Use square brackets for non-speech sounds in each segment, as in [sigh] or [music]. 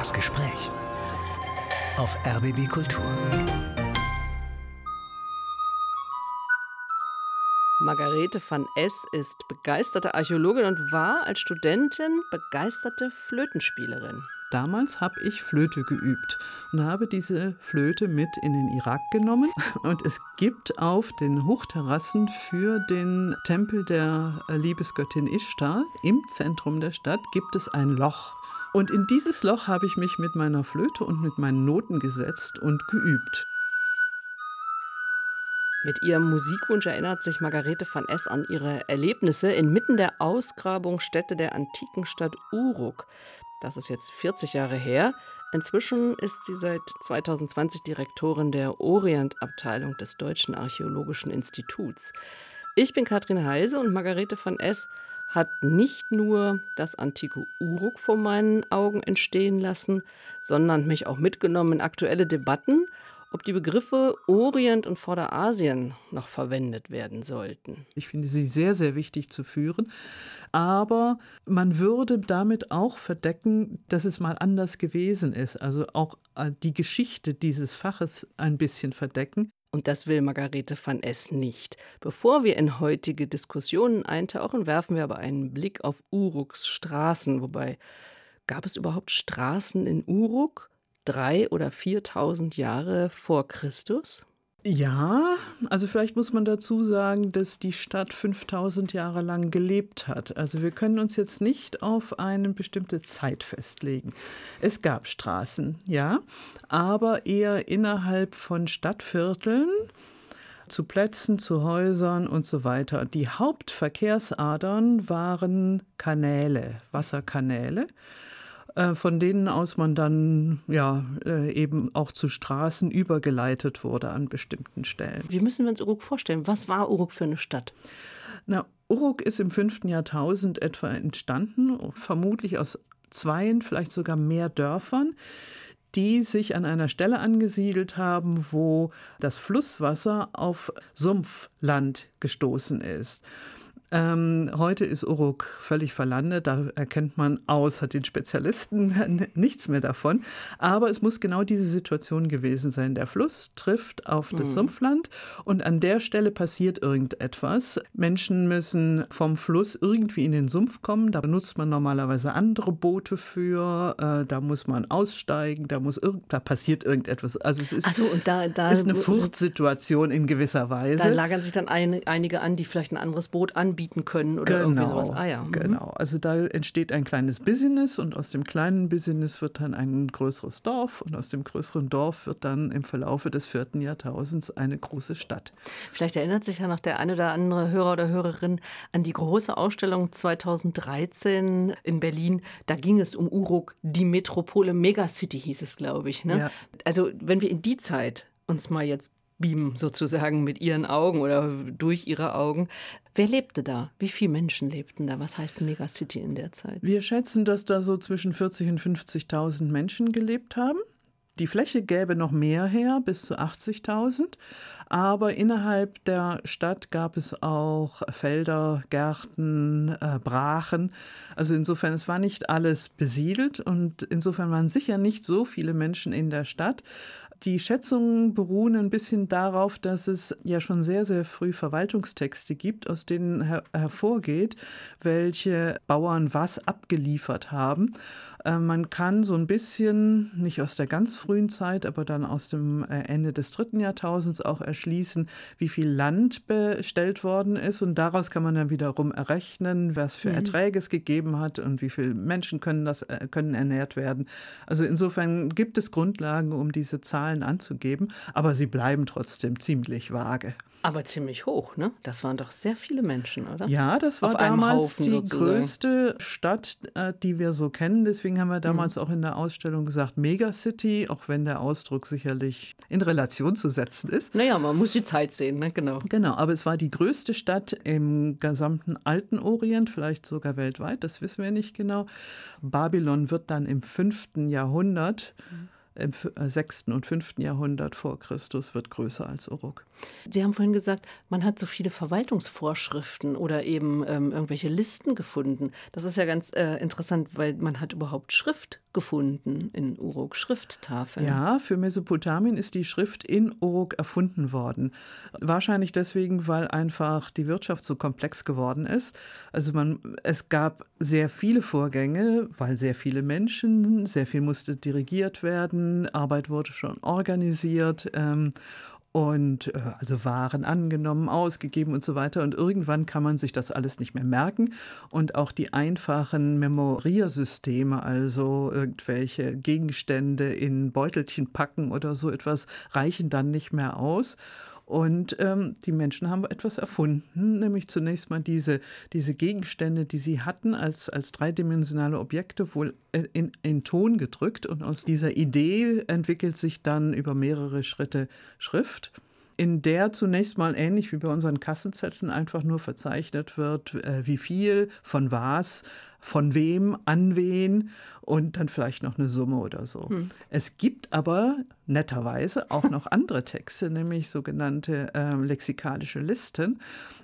Das Gespräch auf RBB Kultur. Margarete van S. ist begeisterte Archäologin und war als Studentin begeisterte Flötenspielerin. Damals habe ich Flöte geübt und habe diese Flöte mit in den Irak genommen. Und es gibt auf den Hochterrassen für den Tempel der Liebesgöttin Ishtar im Zentrum der Stadt gibt es ein Loch. Und in dieses Loch habe ich mich mit meiner Flöte und mit meinen Noten gesetzt und geübt. Mit ihrem Musikwunsch erinnert sich Margarete van S. an ihre Erlebnisse inmitten der Ausgrabungsstätte der antiken Stadt Uruk. Das ist jetzt 40 Jahre her. Inzwischen ist sie seit 2020 Direktorin der Orientabteilung des Deutschen Archäologischen Instituts. Ich bin Katrin Heise und Margarete van S. hat nicht nur das antike Uruk vor meinen Augen entstehen lassen, sondern mich auch mitgenommen in aktuelle Debatten ob die Begriffe Orient und Vorderasien noch verwendet werden sollten. Ich finde sie sehr, sehr wichtig zu führen. Aber man würde damit auch verdecken, dass es mal anders gewesen ist. Also auch äh, die Geschichte dieses Faches ein bisschen verdecken. Und das will Margarete van S. nicht. Bevor wir in heutige Diskussionen eintauchen, werfen wir aber einen Blick auf Uruks Straßen. Wobei, gab es überhaupt Straßen in Uruk? drei oder 4.000 Jahre vor Christus? Ja, also vielleicht muss man dazu sagen, dass die Stadt 5000 Jahre lang gelebt hat. Also wir können uns jetzt nicht auf eine bestimmte Zeit festlegen. Es gab Straßen, ja, aber eher innerhalb von Stadtvierteln zu Plätzen, zu Häusern und so weiter. Die Hauptverkehrsadern waren Kanäle, Wasserkanäle. Äh, von denen aus man dann ja äh, eben auch zu Straßen übergeleitet wurde an bestimmten Stellen. Wie müssen wir uns Uruk vorstellen? Was war Uruk für eine Stadt? Na, Uruk ist im 5. Jahrtausend etwa entstanden, vermutlich aus zweien, vielleicht sogar mehr Dörfern die sich an einer Stelle angesiedelt haben, wo das Flusswasser auf Sumpfland gestoßen ist. Ähm, heute ist Uruk völlig verlandet, da erkennt man außer den Spezialisten [laughs] nichts mehr davon. Aber es muss genau diese Situation gewesen sein. Der Fluss trifft auf das mhm. Sumpfland und an der Stelle passiert irgendetwas. Menschen müssen vom Fluss irgendwie in den Sumpf kommen. Da benutzt man normalerweise andere Boote für. Äh, da muss man aussteigen, da, muss da passiert irgendetwas. Also es ist, so, da, da, ist eine Furchtsituation in gewisser Weise. Da lagern sich dann ein, einige an, die vielleicht ein anderes Boot anbieten anbieten können oder genau, irgendwie sowas. Ah ja. Mhm. Genau. Also da entsteht ein kleines Business und aus dem kleinen Business wird dann ein größeres Dorf und aus dem größeren Dorf wird dann im Verlaufe des vierten Jahrtausends eine große Stadt. Vielleicht erinnert sich ja noch der eine oder andere Hörer oder Hörerin an die große Ausstellung 2013 in Berlin. Da ging es um Uruk, die Metropole Megacity hieß es, glaube ich. Ne? Ja. Also wenn wir in die Zeit uns mal jetzt beamen sozusagen mit ihren Augen oder durch ihre Augen. Wer lebte da? Wie viele Menschen lebten da? Was heißt Megacity in der Zeit? Wir schätzen, dass da so zwischen 40 und 50.000 Menschen gelebt haben. Die Fläche gäbe noch mehr her, bis zu 80.000. Aber innerhalb der Stadt gab es auch Felder, Gärten, äh, Brachen. Also insofern, es war nicht alles besiedelt und insofern waren sicher nicht so viele Menschen in der Stadt. Die Schätzungen beruhen ein bisschen darauf, dass es ja schon sehr, sehr früh Verwaltungstexte gibt, aus denen her hervorgeht, welche Bauern was abgeliefert haben. Äh, man kann so ein bisschen, nicht aus der ganz frühen Zeit, aber dann aus dem äh, Ende des dritten Jahrtausends auch erschließen, wie viel Land bestellt worden ist. Und daraus kann man dann wiederum errechnen, was für mhm. Erträge es gegeben hat und wie viele Menschen können, das, äh, können ernährt werden. Also insofern gibt es Grundlagen, um diese Zahlen anzugeben, aber sie bleiben trotzdem ziemlich vage. Aber ziemlich hoch, ne? Das waren doch sehr viele Menschen, oder? Ja, das war damals Haufen, die sozusagen. größte Stadt, die wir so kennen. Deswegen haben wir damals mhm. auch in der Ausstellung gesagt Megacity, auch wenn der Ausdruck sicherlich in Relation zu setzen ist. Naja, man muss die Zeit sehen, ne? Genau. Genau, aber es war die größte Stadt im gesamten alten Orient, vielleicht sogar weltweit, das wissen wir nicht genau. Babylon wird dann im fünften Jahrhundert. Mhm im 6. Äh, und 5. Jahrhundert vor Christus wird größer als Uruk. Sie haben vorhin gesagt, man hat so viele Verwaltungsvorschriften oder eben ähm, irgendwelche Listen gefunden. Das ist ja ganz äh, interessant, weil man hat überhaupt Schrift gefunden in Uruk, Schrifttafeln. Ja, für Mesopotamien ist die Schrift in Uruk erfunden worden. Wahrscheinlich deswegen, weil einfach die Wirtschaft so komplex geworden ist. Also man, es gab sehr viele Vorgänge, weil sehr viele Menschen, sehr viel musste dirigiert werden, Arbeit wurde schon organisiert. Ähm, und äh, also Waren angenommen, ausgegeben und so weiter. Und irgendwann kann man sich das alles nicht mehr merken. Und auch die einfachen Memoriersysteme, also irgendwelche Gegenstände in Beutelchen packen oder so etwas, reichen dann nicht mehr aus. Und ähm, die Menschen haben etwas erfunden, nämlich zunächst mal diese, diese Gegenstände, die sie hatten, als, als dreidimensionale Objekte wohl in, in Ton gedrückt. Und aus dieser Idee entwickelt sich dann über mehrere Schritte Schrift in der zunächst mal ähnlich wie bei unseren Kassenzetteln einfach nur verzeichnet wird, äh, wie viel, von was, von wem, an wen und dann vielleicht noch eine Summe oder so. Hm. Es gibt aber netterweise auch noch [laughs] andere Texte, nämlich sogenannte äh, lexikalische Listen,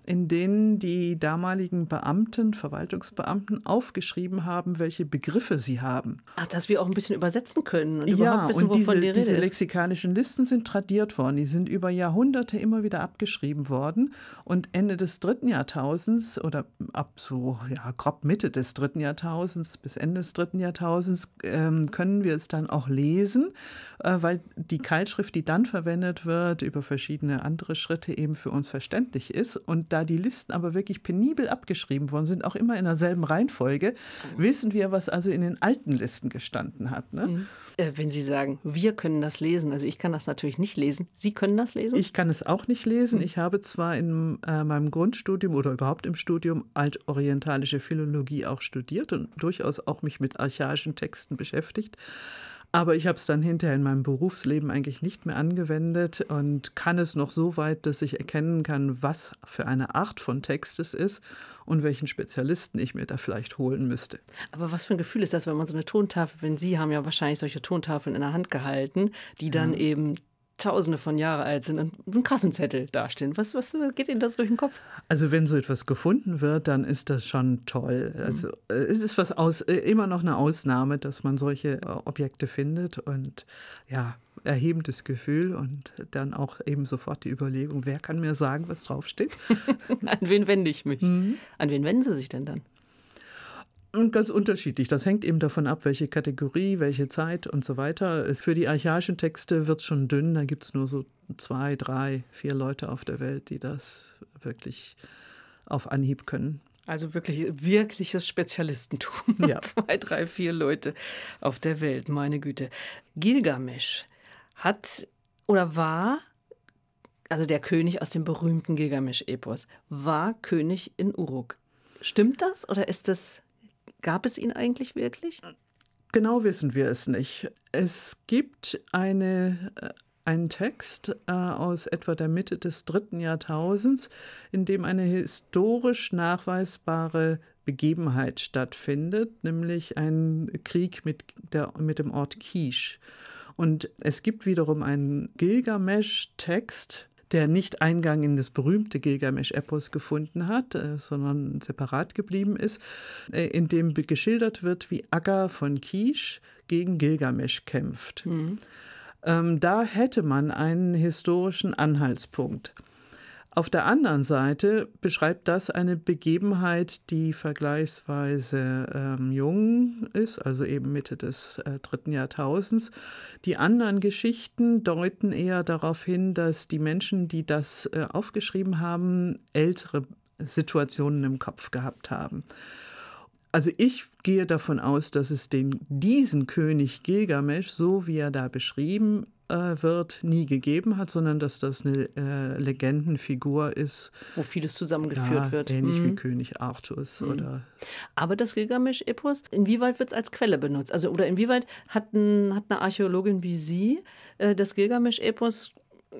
in denen die damaligen Beamten, Verwaltungsbeamten aufgeschrieben haben, welche Begriffe sie haben. Ach, dass wir auch ein bisschen übersetzen können und ja, überhaupt wissen, und diese, wovon die Rede diese lexikalischen Listen sind tradiert worden. Die sind über Jahrhunderte immer wieder abgeschrieben worden und Ende des dritten Jahrtausends oder ab so ja, grob Mitte des dritten Jahrtausends bis Ende des dritten Jahrtausends ähm, können wir es dann auch lesen, äh, weil die Keilschrift, die dann verwendet wird, über verschiedene andere Schritte eben für uns verständlich ist. Und da die Listen aber wirklich penibel abgeschrieben worden sind, auch immer in derselben Reihenfolge, wissen wir, was also in den alten Listen gestanden hat. Ne? Mhm. Äh, wenn Sie sagen, wir können das lesen, also ich kann das natürlich nicht lesen. Sie können das lesen? Ich kann es auch nicht lesen. Mhm. Ich habe zwar in äh, meinem Grundstudium oder überhaupt im Studium altorientalische Philologie auch studiert und durchaus auch mich mit archaischen Texten beschäftigt. Aber ich habe es dann hinterher in meinem Berufsleben eigentlich nicht mehr angewendet und kann es noch so weit, dass ich erkennen kann, was für eine Art von Text es ist und welchen Spezialisten ich mir da vielleicht holen müsste. Aber was für ein Gefühl ist das, wenn man so eine Tontafel, wenn Sie haben ja wahrscheinlich solche Tontafeln in der Hand gehalten, die dann ja. eben Tausende von Jahren alt sind und ein Kassenzettel dastehen. Was, was geht Ihnen das durch den Kopf? Also wenn so etwas gefunden wird, dann ist das schon toll. Also mhm. es ist was aus, äh, immer noch eine Ausnahme, dass man solche äh, Objekte findet und ja, erhebendes Gefühl und dann auch eben sofort die Überlegung, wer kann mir sagen, was draufsteht? [laughs] An wen wende ich mich? Mhm. An wen wenden Sie sich denn dann? Ganz unterschiedlich. Das hängt eben davon ab, welche Kategorie, welche Zeit und so weiter. Für die archaischen Texte wird es schon dünn. Da gibt es nur so zwei, drei, vier Leute auf der Welt, die das wirklich auf Anhieb können. Also wirklich wirkliches Spezialistentum. Ja. [laughs] Zwei, drei, vier Leute auf der Welt, meine Güte. Gilgamesch hat oder war, also der König aus dem berühmten Gilgamesch-Epos, war König in Uruk. Stimmt das oder ist das Gab es ihn eigentlich wirklich? Genau wissen wir es nicht. Es gibt eine, äh, einen Text äh, aus etwa der Mitte des dritten Jahrtausends, in dem eine historisch nachweisbare Begebenheit stattfindet, nämlich ein Krieg mit, der, mit dem Ort Kisch. Und es gibt wiederum einen Gilgamesch-Text, der nicht Eingang in das berühmte Gilgamesch-Epos gefunden hat, äh, sondern separat geblieben ist, äh, in dem geschildert wird, wie Aga von Kisch gegen Gilgamesch kämpft. Mhm. Ähm, da hätte man einen historischen Anhaltspunkt. Auf der anderen Seite beschreibt das eine Begebenheit, die vergleichsweise ähm, jung ist, also eben Mitte des äh, dritten Jahrtausends. Die anderen Geschichten deuten eher darauf hin, dass die Menschen, die das äh, aufgeschrieben haben, ältere Situationen im Kopf gehabt haben. Also ich gehe davon aus, dass es den, diesen König Gilgamesch, so wie er da beschrieben wird, nie gegeben hat, sondern dass das eine äh, Legendenfigur ist. Wo vieles zusammengeführt ja, wird. Ähnlich mhm. wie König Arthurs. Mhm. Oder Aber das Gilgamesch-Epos, inwieweit wird es als Quelle benutzt? Also, oder inwieweit hat, ein, hat eine Archäologin wie Sie äh, das Gilgamesch-Epos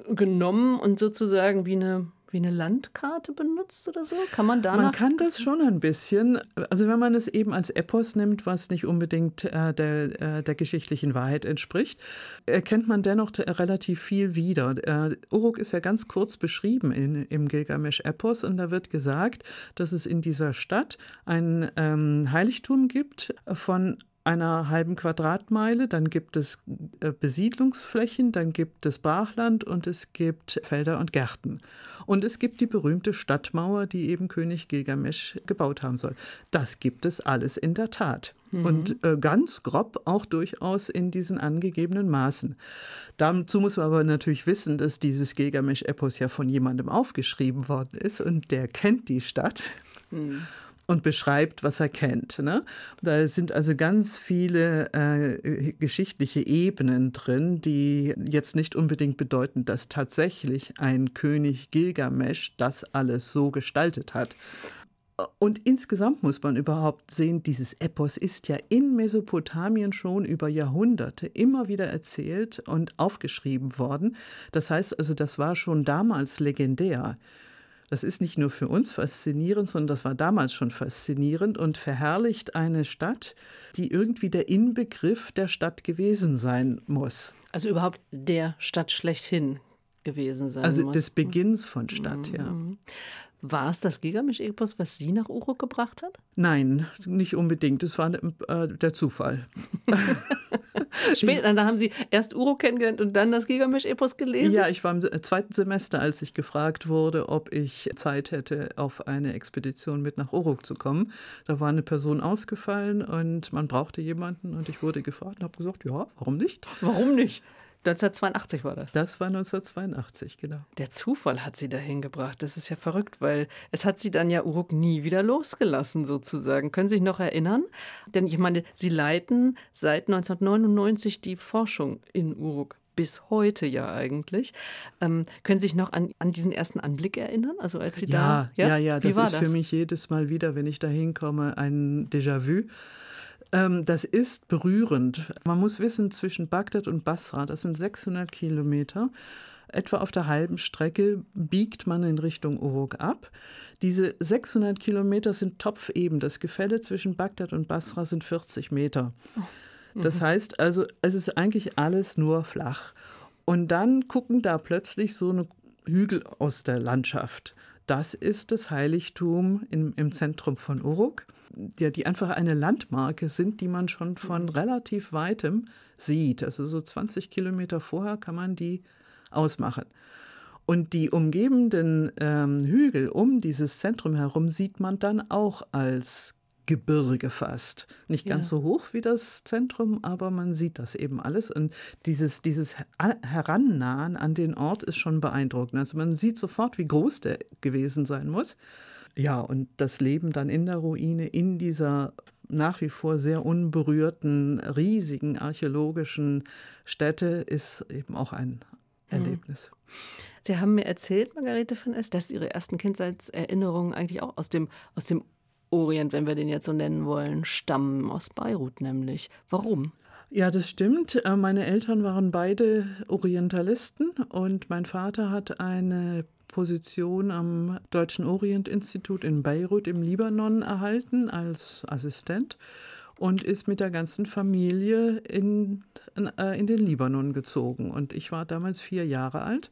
genommen und sozusagen wie eine wie wie eine Landkarte benutzt oder so? Kann man danach? Man kann das schon ein bisschen. Also wenn man es eben als Epos nimmt, was nicht unbedingt äh, der, äh, der geschichtlichen Wahrheit entspricht, erkennt man dennoch relativ viel wieder. Äh, Uruk ist ja ganz kurz beschrieben in, im Gilgamesch-Epos und da wird gesagt, dass es in dieser Stadt ein ähm, Heiligtum gibt von einer halben Quadratmeile, dann gibt es äh, Besiedlungsflächen, dann gibt es Brachland und es gibt Felder und Gärten. Und es gibt die berühmte Stadtmauer, die eben König Gilgamesch gebaut haben soll. Das gibt es alles in der Tat. Mhm. Und äh, ganz grob auch durchaus in diesen angegebenen Maßen. Dazu muss man aber natürlich wissen, dass dieses Gilgamesch-Epos ja von jemandem aufgeschrieben worden ist und der kennt die Stadt. Mhm und beschreibt, was er kennt. Ne? Da sind also ganz viele äh, geschichtliche Ebenen drin, die jetzt nicht unbedingt bedeuten, dass tatsächlich ein König Gilgamesch das alles so gestaltet hat. Und insgesamt muss man überhaupt sehen, dieses Epos ist ja in Mesopotamien schon über Jahrhunderte immer wieder erzählt und aufgeschrieben worden. Das heißt also, das war schon damals legendär. Das ist nicht nur für uns faszinierend, sondern das war damals schon faszinierend und verherrlicht eine Stadt, die irgendwie der Inbegriff der Stadt gewesen sein muss. Also überhaupt der Stadt schlechthin gewesen sein also muss. Also des Beginns von Stadt, mhm. ja. War es das Gilgamesch-Epos, was Sie nach Uruk gebracht hat? Nein, nicht unbedingt. Es war äh, der Zufall. [laughs] Später, da haben Sie erst Uruk kennengelernt und dann das Gilgamesch-Epos gelesen? Ja, ich war im zweiten Semester, als ich gefragt wurde, ob ich Zeit hätte, auf eine Expedition mit nach Uruk zu kommen. Da war eine Person ausgefallen und man brauchte jemanden und ich wurde gefragt und habe gesagt, ja, warum nicht? Warum nicht? 1982 war das. Das war 1982, genau. Der Zufall hat sie dahin gebracht. Das ist ja verrückt, weil es hat sie dann ja Uruk nie wieder losgelassen, sozusagen. Können Sie sich noch erinnern? Denn ich meine, Sie leiten seit 1999 die Forschung in Uruk bis heute ja eigentlich. Ähm, können Sie sich noch an, an diesen ersten Anblick erinnern? Also als Sie ja, da. Ja, ja, ja. Das ist das? für mich jedes Mal wieder, wenn ich da hinkomme, ein Déjà-vu. Ähm, das ist berührend. Man muss wissen, zwischen Bagdad und Basra, das sind 600 Kilometer, etwa auf der halben Strecke biegt man in Richtung Uruk ab. Diese 600 Kilometer sind topfeben. Das Gefälle zwischen Bagdad und Basra sind 40 Meter. Das mhm. heißt also, es ist eigentlich alles nur flach. Und dann gucken da plötzlich so eine Hügel aus der Landschaft. Das ist das Heiligtum im, im Zentrum von Uruk ja, die einfach eine Landmarke sind, die man schon von mhm. relativ weitem sieht. Also so 20 Kilometer vorher kann man die ausmachen. Und die umgebenden ähm, Hügel um dieses Zentrum herum sieht man dann auch als Gebirge fast. Nicht ganz ja. so hoch wie das Zentrum, aber man sieht das eben alles. Und dieses, dieses Herannahen an den Ort ist schon beeindruckend. Also man sieht sofort, wie groß der gewesen sein muss. Ja, und das Leben dann in der Ruine, in dieser nach wie vor sehr unberührten, riesigen archäologischen Stätte, ist eben auch ein mhm. Erlebnis. Sie haben mir erzählt, Margarete von S., dass Ihre ersten Kindheitserinnerungen eigentlich auch aus dem, aus dem Orient, wenn wir den jetzt so nennen wollen, stammen, aus Beirut nämlich. Warum? Ja, das stimmt. Äh, meine Eltern waren beide Orientalisten und mein Vater hat eine Position am Deutschen Orientinstitut in Beirut im Libanon erhalten als Assistent und ist mit der ganzen Familie in, äh, in den Libanon gezogen. Und ich war damals vier Jahre alt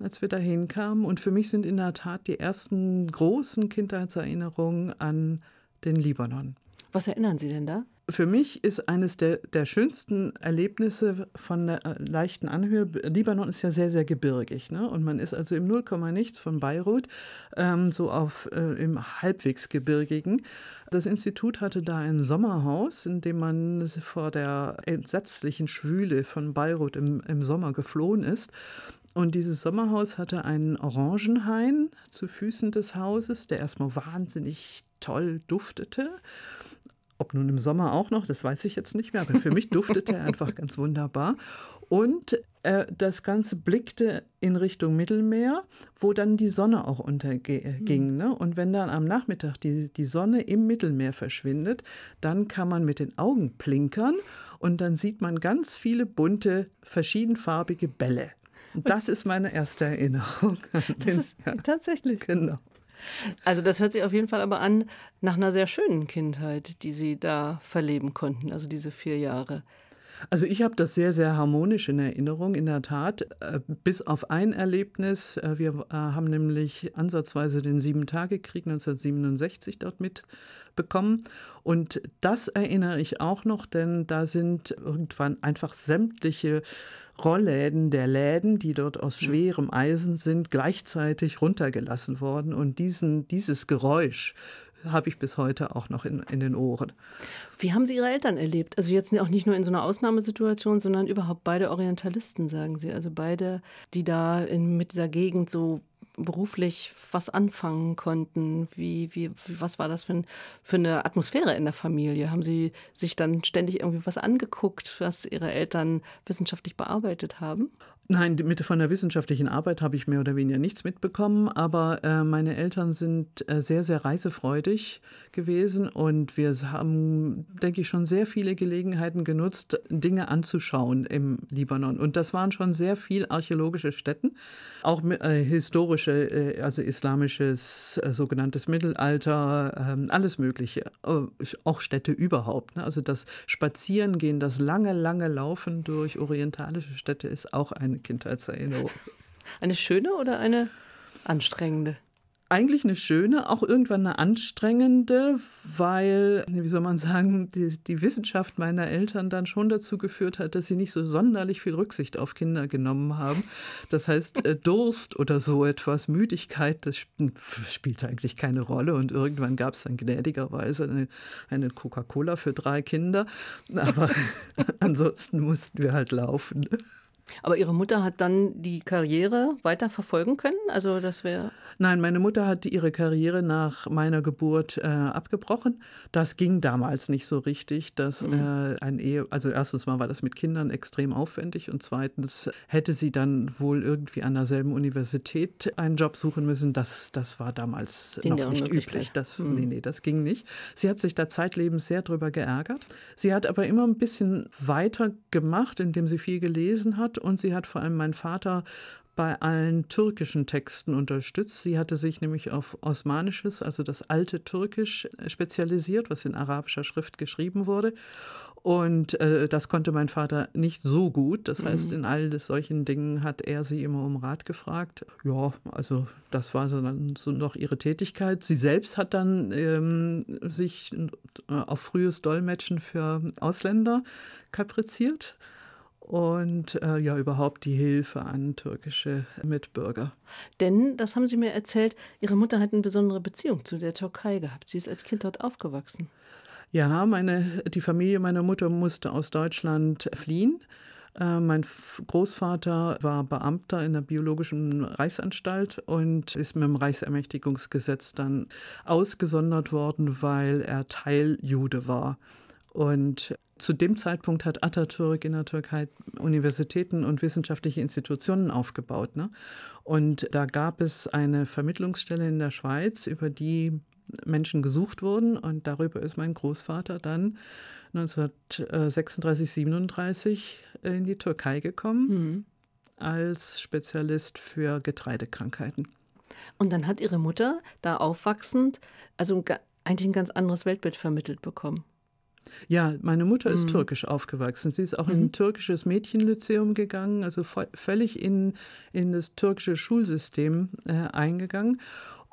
als wir dahin kamen. Und für mich sind in der Tat die ersten großen Kindheitserinnerungen an den Libanon. Was erinnern Sie denn da? Für mich ist eines der, der schönsten Erlebnisse von der äh, leichten Anhöhe, Libanon ist ja sehr, sehr gebirgig. Ne? Und man ist also im Nullkomma-Nichts von Beirut, ähm, so auf äh, im halbwegs gebirgigen. Das Institut hatte da ein Sommerhaus, in dem man vor der entsetzlichen Schwüle von Beirut im, im Sommer geflohen ist. Und dieses Sommerhaus hatte einen Orangenhain zu Füßen des Hauses, der erstmal wahnsinnig toll duftete. Ob nun im Sommer auch noch, das weiß ich jetzt nicht mehr, aber für mich duftete er einfach ganz wunderbar. Und äh, das Ganze blickte in Richtung Mittelmeer, wo dann die Sonne auch unterging. Mhm. Ne? Und wenn dann am Nachmittag die, die Sonne im Mittelmeer verschwindet, dann kann man mit den Augen plinkern und dann sieht man ganz viele bunte, verschiedenfarbige Bälle. Das ist meine erste Erinnerung. Das ist ja. tatsächlich. Genau. Also das hört sich auf jeden Fall aber an nach einer sehr schönen Kindheit, die Sie da verleben konnten, also diese vier Jahre. Also ich habe das sehr, sehr harmonisch in Erinnerung, in der Tat, äh, bis auf ein Erlebnis. Äh, wir äh, haben nämlich ansatzweise den Sieben-Tage-Krieg 1967 dort mitbekommen. Und das erinnere ich auch noch, denn da sind irgendwann einfach sämtliche Rollläden der Läden, die dort aus schwerem Eisen sind, gleichzeitig runtergelassen worden. Und diesen, dieses Geräusch habe ich bis heute auch noch in, in den Ohren. Wie haben Sie Ihre Eltern erlebt? Also jetzt auch nicht nur in so einer Ausnahmesituation, sondern überhaupt beide Orientalisten, sagen Sie. Also beide, die da in, mit dieser Gegend so beruflich was anfangen konnten? Wie, wie, was war das für, ein, für eine Atmosphäre in der Familie? Haben Sie sich dann ständig irgendwie was angeguckt, was Ihre Eltern wissenschaftlich bearbeitet haben? Nein, mit, von der wissenschaftlichen Arbeit habe ich mehr oder weniger nichts mitbekommen, aber äh, meine Eltern sind äh, sehr, sehr reisefreudig gewesen und wir haben, denke ich, schon sehr viele Gelegenheiten genutzt, Dinge anzuschauen im Libanon. Und das waren schon sehr viel archäologische Stätten, auch äh, historische, äh, also islamisches, äh, sogenanntes Mittelalter, ähm, alles Mögliche, äh, auch Städte überhaupt. Ne? Also das Spazierengehen, das lange, lange Laufen durch orientalische Städte ist auch ein eine Kindheitserinnerung. [laughs] Eine schöne oder eine anstrengende? Eigentlich eine schöne, auch irgendwann eine anstrengende, weil, wie soll man sagen, die, die, Wissenschaft meiner Eltern dann schon dazu geführt hat, dass sie nicht so sonderlich viel Rücksicht auf Kinder genommen haben. Das heißt, äh, [laughs] Durst oder so etwas, Müdigkeit, das spielte eigentlich keine Rolle. Und irgendwann gab es dann gnädigerweise eine, eine Coca-Cola für drei Kinder. Aber [laughs] ansonsten mussten wir halt laufen. Aber Ihre Mutter hat dann die Karriere weiter verfolgen können? Also das wäre. Nein, meine Mutter hat ihre Karriere nach meiner Geburt äh, abgebrochen. Das ging damals nicht so richtig. Dass, mhm. äh, ein Ehe, also erstens mal war das mit Kindern extrem aufwendig und zweitens hätte sie dann wohl irgendwie an derselben Universität einen Job suchen müssen. Das, das war damals ging noch nicht üblich. Das, mhm. Nee, nee, das ging nicht. Sie hat sich da zeitlebens sehr drüber geärgert. Sie hat aber immer ein bisschen weiter gemacht, indem sie viel gelesen hat und sie hat vor allem meinen Vater bei allen türkischen Texten unterstützt. Sie hatte sich nämlich auf Osmanisches, also das alte Türkisch, spezialisiert, was in arabischer Schrift geschrieben wurde. Und äh, das konnte mein Vater nicht so gut. Das heißt, mhm. in all solchen Dingen hat er sie immer um Rat gefragt. Ja, also das war so dann so noch ihre Tätigkeit. Sie selbst hat dann ähm, sich äh, auf frühes Dolmetschen für Ausländer kapriziert und äh, ja überhaupt die Hilfe an türkische Mitbürger. Denn, das haben Sie mir erzählt, Ihre Mutter hat eine besondere Beziehung zu der Türkei gehabt. Sie ist als Kind dort aufgewachsen. Ja, meine, die Familie meiner Mutter musste aus Deutschland fliehen. Äh, mein Großvater war Beamter in der Biologischen Reichsanstalt und ist mit dem Reichsermächtigungsgesetz dann ausgesondert worden, weil er Teiljude war. Und zu dem Zeitpunkt hat Atatürk in der Türkei Universitäten und wissenschaftliche Institutionen aufgebaut. Ne? Und da gab es eine Vermittlungsstelle in der Schweiz, über die Menschen gesucht wurden. Und darüber ist mein Großvater dann 1936, 37 in die Türkei gekommen mhm. als Spezialist für Getreidekrankheiten. Und dann hat Ihre Mutter da aufwachsend also eigentlich ein ganz anderes Weltbild vermittelt bekommen. Ja, meine Mutter ist mhm. türkisch aufgewachsen. Sie ist auch mhm. in ein türkisches Mädchenlyzeum gegangen, also völlig in, in das türkische Schulsystem äh, eingegangen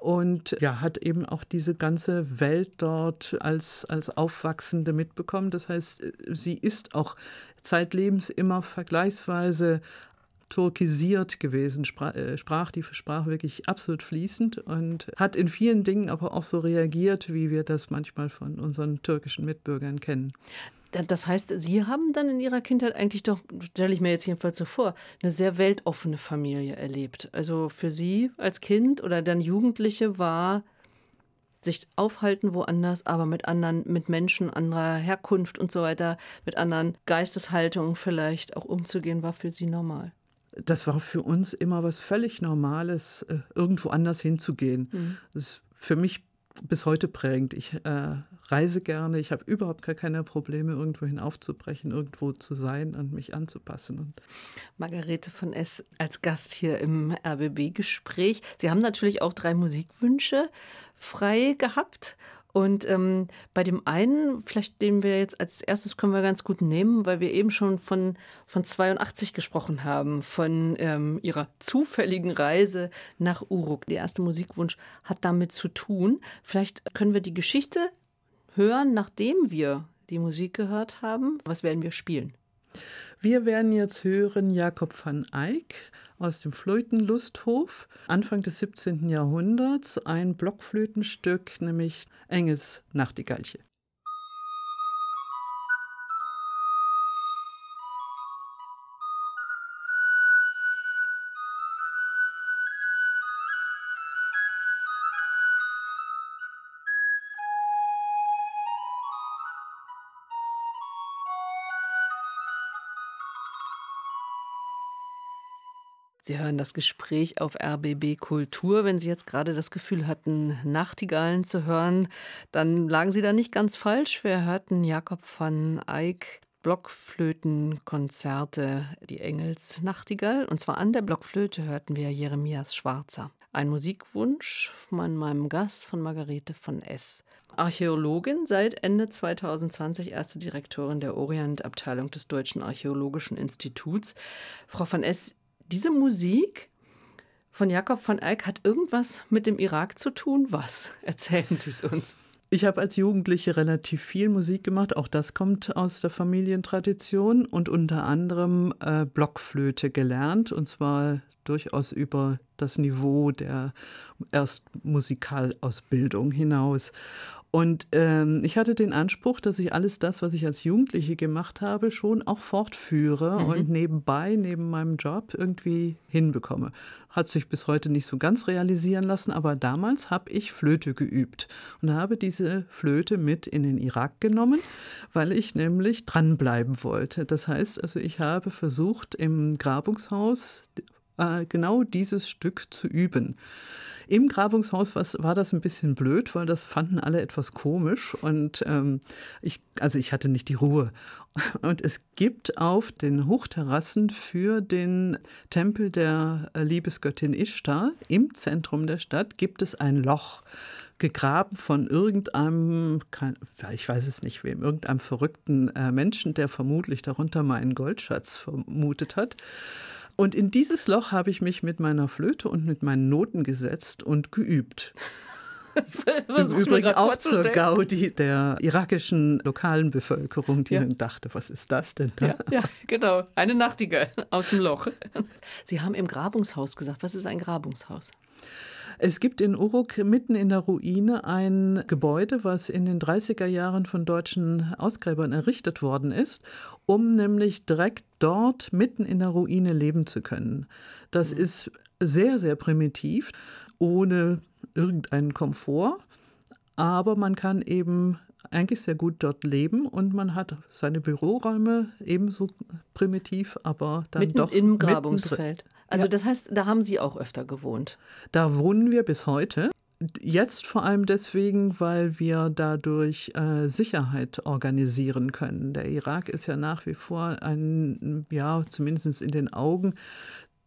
und ja, hat eben auch diese ganze Welt dort als, als Aufwachsende mitbekommen. Das heißt, sie ist auch zeitlebens immer vergleichsweise turkisiert gewesen, sprach, äh, sprach die Sprache wirklich absolut fließend und hat in vielen Dingen aber auch so reagiert, wie wir das manchmal von unseren türkischen Mitbürgern kennen. Das heißt, Sie haben dann in Ihrer Kindheit eigentlich doch, stelle ich mir jetzt jedenfalls so vor, eine sehr weltoffene Familie erlebt. Also für Sie als Kind oder dann Jugendliche war sich aufhalten woanders, aber mit anderen, mit Menschen anderer Herkunft und so weiter, mit anderen Geisteshaltungen vielleicht auch umzugehen, war für Sie normal das war für uns immer was völlig Normales, äh, irgendwo anders hinzugehen. Mhm. Das ist für mich bis heute prägend. Ich äh, reise gerne. Ich habe überhaupt gar keine Probleme, irgendwohin aufzubrechen, irgendwo zu sein und mich anzupassen. Und Margarete von S. als Gast hier im RBB-Gespräch. Sie haben natürlich auch drei Musikwünsche frei gehabt. Und ähm, bei dem einen, vielleicht den wir jetzt als erstes können wir ganz gut nehmen, weil wir eben schon von, von 82 gesprochen haben, von ähm, ihrer zufälligen Reise nach Uruk. Der erste Musikwunsch hat damit zu tun. Vielleicht können wir die Geschichte hören, nachdem wir die Musik gehört haben. Was werden wir spielen? Wir werden jetzt hören Jakob van Eyck aus dem Flötenlusthof, Anfang des 17. Jahrhunderts, ein Blockflötenstück, nämlich Engels Nachtigallche. Sie hören das Gespräch auf RBB Kultur. Wenn Sie jetzt gerade das Gefühl hatten, Nachtigallen zu hören, dann lagen Sie da nicht ganz falsch. Wir hörten Jakob van Eyck Blockflötenkonzerte, die Engels Nachtigall. Und zwar an der Blockflöte hörten wir Jeremias Schwarzer. Ein Musikwunsch von meinem Gast, von Margarete von S. Archäologin, seit Ende 2020 erste Direktorin der Orientabteilung des Deutschen Archäologischen Instituts. Frau von S., diese Musik von Jakob van Eyck hat irgendwas mit dem Irak zu tun? Was? [laughs] Erzählen Sie es uns. Ich habe als Jugendliche relativ viel Musik gemacht. Auch das kommt aus der Familientradition und unter anderem äh, Blockflöte gelernt. Und zwar durchaus über das Niveau der Erstmusikalausbildung hinaus. Und ähm, ich hatte den Anspruch, dass ich alles das, was ich als Jugendliche gemacht habe, schon auch fortführe mhm. und nebenbei, neben meinem Job irgendwie hinbekomme. Hat sich bis heute nicht so ganz realisieren lassen, aber damals habe ich Flöte geübt und habe diese Flöte mit in den Irak genommen, weil ich nämlich dranbleiben wollte. Das heißt also, ich habe versucht, im Grabungshaus äh, genau dieses Stück zu üben. Im Grabungshaus war das ein bisschen blöd, weil das fanden alle etwas komisch und ähm, ich, also ich hatte nicht die Ruhe. Und es gibt auf den Hochterrassen für den Tempel der Liebesgöttin Ishtar im Zentrum der Stadt gibt es ein Loch gegraben von irgendeinem, ich weiß es nicht wem, irgendeinem verrückten äh, Menschen, der vermutlich darunter mal einen Goldschatz vermutet hat. Und in dieses Loch habe ich mich mit meiner Flöte und mit meinen Noten gesetzt und geübt. Im Übrigen auch zur Gaudi der irakischen lokalen Bevölkerung, die ja. dann dachte, was ist das denn? Da? Ja, ja, genau. Eine Nachtigall aus dem Loch. Sie haben im Grabungshaus gesagt. Was ist ein Grabungshaus? Es gibt in Uruk mitten in der Ruine ein Gebäude, was in den 30er Jahren von deutschen Ausgräbern errichtet worden ist, um nämlich direkt dort mitten in der Ruine leben zu können. Das mhm. ist sehr, sehr primitiv, ohne irgendeinen Komfort, aber man kann eben eigentlich sehr gut dort leben und man hat seine Büroräume ebenso primitiv, aber dann mitten doch im Grabungsfeld. Also ja. das heißt, da haben Sie auch öfter gewohnt. Da wohnen wir bis heute. Jetzt vor allem deswegen, weil wir dadurch äh, Sicherheit organisieren können. Der Irak ist ja nach wie vor ein, ja, zumindest in den Augen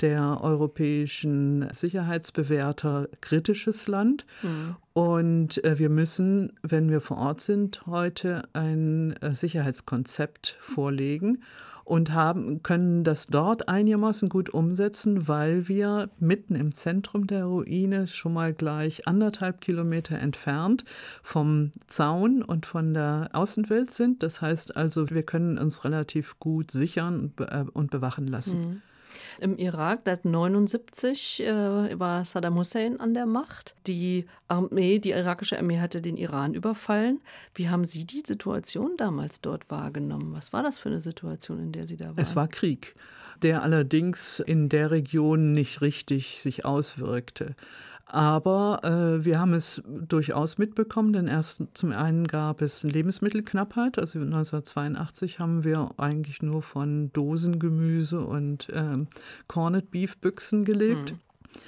der europäischen Sicherheitsbewerter kritisches Land. Mhm. Und äh, wir müssen, wenn wir vor Ort sind, heute ein äh, Sicherheitskonzept vorlegen und haben, können das dort einigermaßen gut umsetzen, weil wir mitten im Zentrum der Ruine schon mal gleich anderthalb Kilometer entfernt vom Zaun und von der Außenwelt sind. Das heißt also, wir können uns relativ gut sichern und, äh, bewachen lassen. Mhm. Im Irak, seit 79 äh, war Saddam Hussein an der Macht. Die Armee, die irakische Armee hatte den Iran überfallen. Wie haben Sie die Situation damals dort wahrgenommen? Was war das für eine Situation, in der Sie da waren? Es war Krieg, der allerdings in der Region nicht richtig sich auswirkte. Aber äh, wir haben es durchaus mitbekommen, denn erst zum einen gab es Lebensmittelknappheit. Also 1982 haben wir eigentlich nur von Dosengemüse und ähm, Corned Beef Büchsen gelebt. Mhm.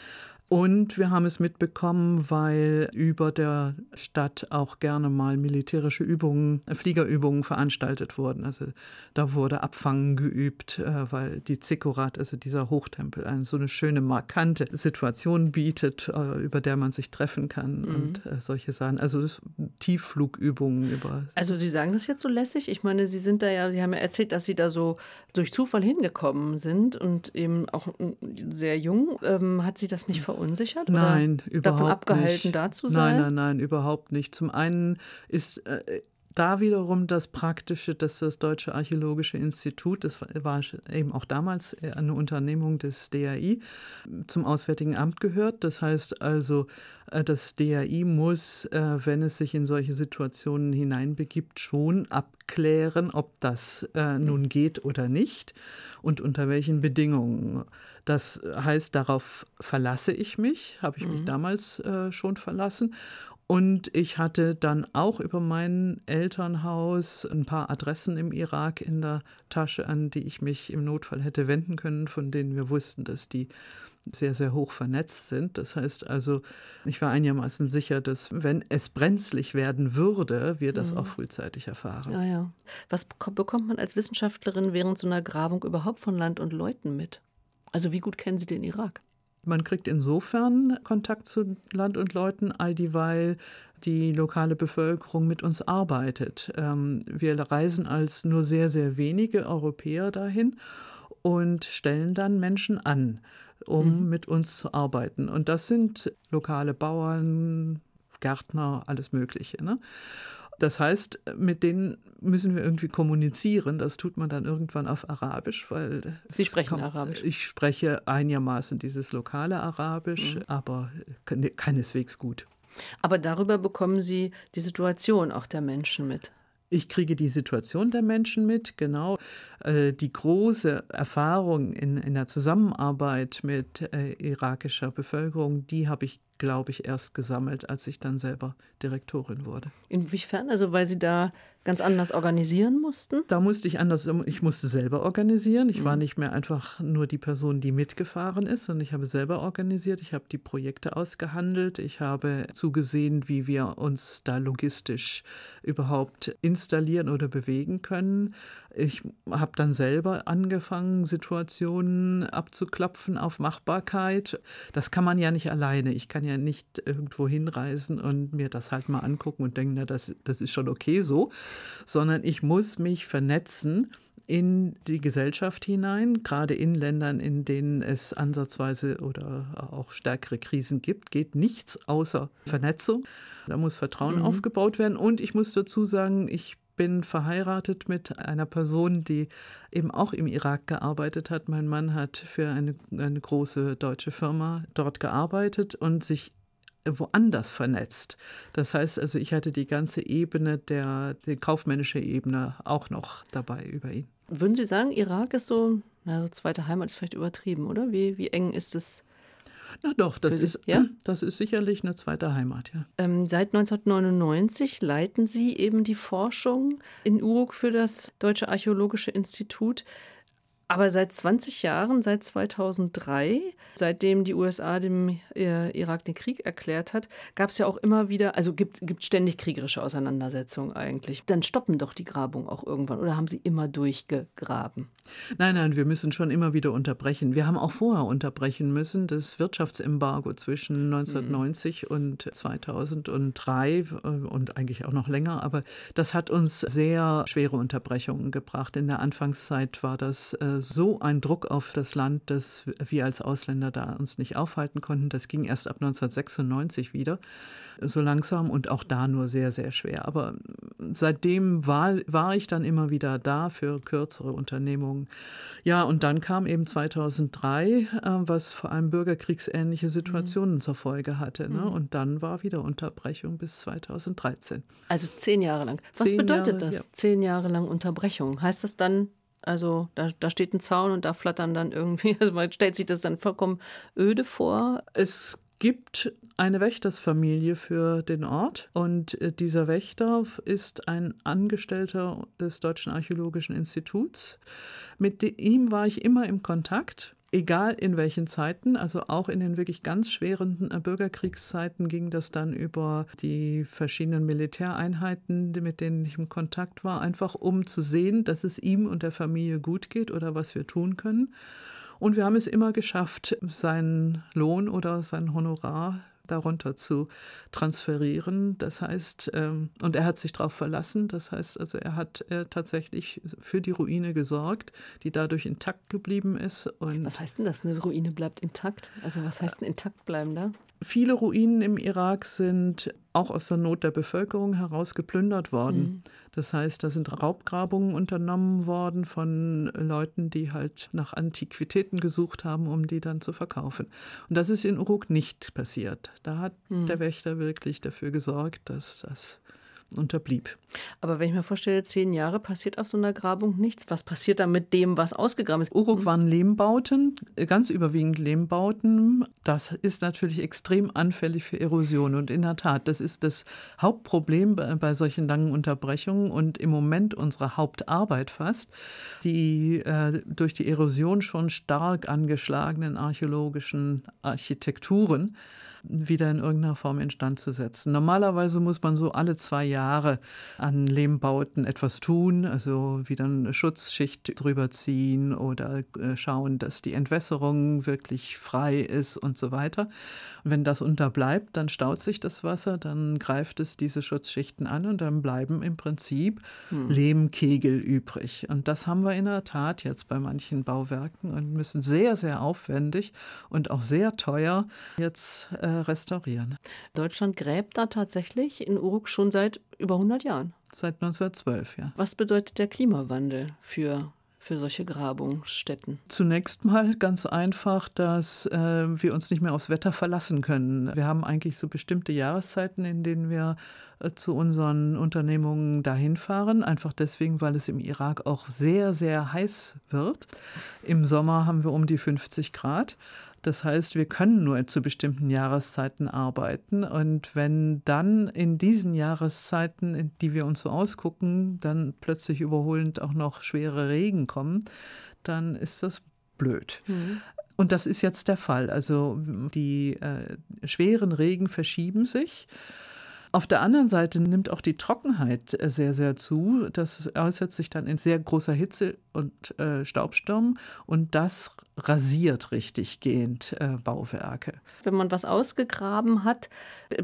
Und wir haben es mitbekommen, weil über der Stadt auch gerne mal militärische Übungen, äh, Fliegerübungen veranstaltet wurden. Also da wurde Abfangen geübt, äh, weil die Zikkurat, also dieser Hochtempel, eine so eine schöne, markante Situation bietet, äh, über der man sich treffen kann mhm. und solche Sachen. Also Tiefflugübungen über. Also Sie sagen das jetzt so lässig? Ich meine, Sie sind da ja, Sie haben ja erzählt, dass Sie da so durch Zufall hingekommen sind und eben auch sehr jung. Ähm, hat Sie das nicht verurteilt? Verunsichert? Nein, oder überhaupt davon abgehalten, nicht. da zu sein? Nein, nein, nein, überhaupt nicht. Zum einen ist äh, da wiederum das Praktische, dass das Deutsche Archäologische Institut, das war eben auch damals eine Unternehmung des DAI, zum Auswärtigen Amt gehört. Das heißt also, äh, das DAI muss, äh, wenn es sich in solche Situationen hineinbegibt, schon abklären, ob das äh, nun geht oder nicht und unter welchen Bedingungen. Das heißt, darauf verlasse ich mich, habe ich mich mhm. damals schon verlassen. Und ich hatte dann auch über mein Elternhaus ein paar Adressen im Irak in der Tasche, an die ich mich im Notfall hätte wenden können, von denen wir wussten, dass die sehr, sehr hoch vernetzt sind. Das heißt also, ich war einigermaßen sicher, dass wenn es brenzlig werden würde, wir das mhm. auch frühzeitig erfahren. Ja, ja. Was bekommt man als Wissenschaftlerin während so einer Grabung überhaupt von Land und Leuten mit? Also wie gut kennen Sie den Irak? Man kriegt insofern Kontakt zu Land und Leuten, all dieweil die lokale Bevölkerung mit uns arbeitet. Ähm, wir reisen als nur sehr, sehr wenige Europäer dahin und stellen dann Menschen an, um mhm. mit uns zu arbeiten. Und das sind lokale Bauern, Gärtner, alles Mögliche. Ne? Das heißt, mit denen müssen wir irgendwie kommunizieren. Das tut man dann irgendwann auf Arabisch, weil Sie sprechen kommt, Arabisch. Ich spreche einigermaßen dieses lokale Arabisch, mhm. aber keineswegs gut. Aber darüber bekommen Sie die Situation auch der Menschen mit. Ich kriege die Situation der Menschen mit, genau. Äh, die große Erfahrung in, in der Zusammenarbeit mit äh, irakischer Bevölkerung, die habe ich glaube ich, erst gesammelt, als ich dann selber Direktorin wurde. Inwiefern? Also weil Sie da ganz anders organisieren mussten? Da musste ich anders, ich musste selber organisieren. Ich mhm. war nicht mehr einfach nur die Person, die mitgefahren ist, sondern ich habe selber organisiert. Ich habe die Projekte ausgehandelt. Ich habe zugesehen, wie wir uns da logistisch überhaupt installieren oder bewegen können. Ich habe dann selber angefangen, Situationen abzuklopfen auf Machbarkeit. Das kann man ja nicht alleine. Ich kann ja nicht irgendwo hinreisen und mir das halt mal angucken und denken, na, das, das ist schon okay so, sondern ich muss mich vernetzen in die Gesellschaft hinein, gerade in Ländern, in denen es ansatzweise oder auch stärkere Krisen gibt, geht nichts außer Vernetzung. Da muss Vertrauen mhm. aufgebaut werden. Und ich muss dazu sagen, ich bin verheiratet mit einer Person, die eben auch im Irak gearbeitet hat. Mein Mann hat für eine, eine große deutsche Firma dort gearbeitet und sich woanders vernetzt. Das heißt also, ich hatte die ganze Ebene der die kaufmännische Ebene auch noch dabei über ihn. Würden Sie sagen, Irak ist so, na, so zweite Heimat ist vielleicht übertrieben, oder? Wie, wie eng ist es na doch, das, ist, ja? [clears throat] das ist sicherlich eine zweite Heimat, ja. Ähm, seit 1999 leiten Sie eben die Forschung in Uruk für das Deutsche Archäologische Institut. Aber seit 20 Jahren, seit 2003, seitdem die USA dem äh, Irak den Krieg erklärt hat, gab es ja auch immer wieder, also gibt gibt ständig kriegerische Auseinandersetzungen eigentlich. Dann stoppen doch die Grabung auch irgendwann oder haben sie immer durchgegraben? Nein, nein, wir müssen schon immer wieder unterbrechen. Wir haben auch vorher unterbrechen müssen. Das Wirtschaftsembargo zwischen 1990 mhm. und 2003 äh, und eigentlich auch noch länger, aber das hat uns sehr schwere Unterbrechungen gebracht. In der Anfangszeit war das äh, so ein Druck auf das Land, dass wir als Ausländer da uns nicht aufhalten konnten. Das ging erst ab 1996 wieder, so langsam und auch da nur sehr, sehr schwer. Aber seitdem war, war ich dann immer wieder da für kürzere Unternehmungen. Ja, und dann kam eben 2003, äh, was vor allem bürgerkriegsähnliche Situationen mhm. zur Folge hatte. Ne? Mhm. Und dann war wieder Unterbrechung bis 2013. Also zehn Jahre lang. Was zehn bedeutet Jahre, das? Ja. Zehn Jahre lang Unterbrechung. Heißt das dann, also da, da steht ein Zaun und da flattern dann irgendwie, [laughs] also man stellt sich das dann vollkommen öde vor. Es gibt eine Wächtersfamilie für den Ort und äh, dieser Wächter ist ein Angestellter des Deutschen Archäologischen Instituts. Mit ihm war ich immer im Kontakt egal in welchen Zeiten, also auch in den wirklich ganz schweren äh, Bürgerkriegszeiten ging das dann über die verschiedenen Militäreinheiten, mit denen ich im Kontakt war, einfach um zu sehen, dass es ihm und der Familie gut geht oder was wir tun können. Und wir haben es immer geschafft, seinen Lohn oder sein Honorar darunter zu transferieren. Das heißt, ähm, und er hat sich darauf verlassen. Das heißt, also er hat äh, tatsächlich für die Ruine gesorgt, die dadurch intakt geblieben ist. Und was heißt denn das? Eine Ruine bleibt intakt? Also was heißt denn intakt bleiben da? Viele Ruinen im Irak sind auch aus der Not der Bevölkerung heraus geplündert worden. Mhm. Das heißt, da sind Raubgrabungen unternommen worden von Leuten, die halt nach Antiquitäten gesucht haben, um die dann zu verkaufen. Und das ist in Uruk nicht passiert. Da hat mhm. der Wächter wirklich dafür gesorgt, dass das unterblieb. Aber wenn ich mir vorstelle, zehn Jahre passiert auf so einer Grabung nichts, was passiert dann mit dem, was ausgegraben ist? Uruk waren Lehmbauten, ganz überwiegend Lehmbauten. Das ist natürlich extrem anfällig für Erosion. Und in der Tat, das ist das Hauptproblem bei, bei solchen langen Unterbrechungen und im Moment unsere Hauptarbeit fast, die äh, durch die Erosion schon stark angeschlagenen archäologischen Architekturen wieder in irgendeiner Form instand zu setzen. Normalerweise muss man so alle zwei Jahre an Lehmbauten etwas tun, also wieder eine Schutzschicht drüber ziehen oder äh, schauen, dass die Entwässerung wirklich frei ist und so weiter. Und wenn das unterbleibt, dann staut sich das Wasser, dann greift es diese Schutzschichten an und dann bleiben im Prinzip hm. Lehmkegel übrig. Und das haben wir in der Tat jetzt bei manchen Bauwerken und müssen sehr, sehr aufwendig und auch sehr teuer jetzt äh, restaurieren. Deutschland gräbt da tatsächlich in Uruk schon seit über 100 Jahren. Seit 1912, ja. Was bedeutet der Klimawandel für für solche Grabungsstätten? Zunächst mal ganz einfach, dass äh, wir uns nicht mehr aufs Wetter verlassen können. Wir haben eigentlich so bestimmte Jahreszeiten, in denen wir äh, zu unseren Unternehmungen dahin fahren, einfach deswegen, weil es im Irak auch sehr, sehr heiß wird. Im Sommer haben wir um die 50 Grad. Das heißt, wir können nur zu bestimmten Jahreszeiten arbeiten. Und wenn dann in diesen Jahreszeiten, in die wir uns so ausgucken, dann plötzlich überholend auch noch schwere Regen kommen, dann ist das blöd. Mhm. Und das ist jetzt der Fall. Also die äh, schweren Regen verschieben sich. Auf der anderen Seite nimmt auch die Trockenheit äh, sehr, sehr zu. Das äußert sich dann in sehr großer Hitze und äh, Staubsturm und das rasiert richtig gehend äh, Bauwerke. Wenn man was ausgegraben hat,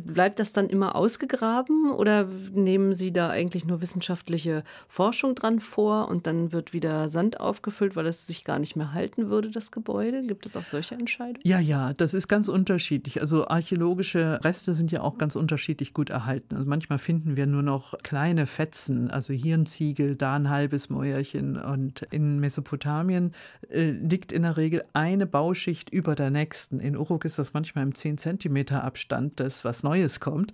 bleibt das dann immer ausgegraben oder nehmen Sie da eigentlich nur wissenschaftliche Forschung dran vor und dann wird wieder Sand aufgefüllt, weil es sich gar nicht mehr halten würde, das Gebäude? Gibt es auch solche Entscheidungen? Ja, ja, das ist ganz unterschiedlich. Also archäologische Reste sind ja auch ganz unterschiedlich gut erhalten. Also manchmal finden wir nur noch kleine Fetzen, also hier ein Ziegel, da ein halbes Mäuerchen und in Mesopotamien äh, liegt in der Regel eine Bauschicht über der nächsten. In Uruk ist das manchmal im 10 Zentimeter Abstand, dass was Neues kommt.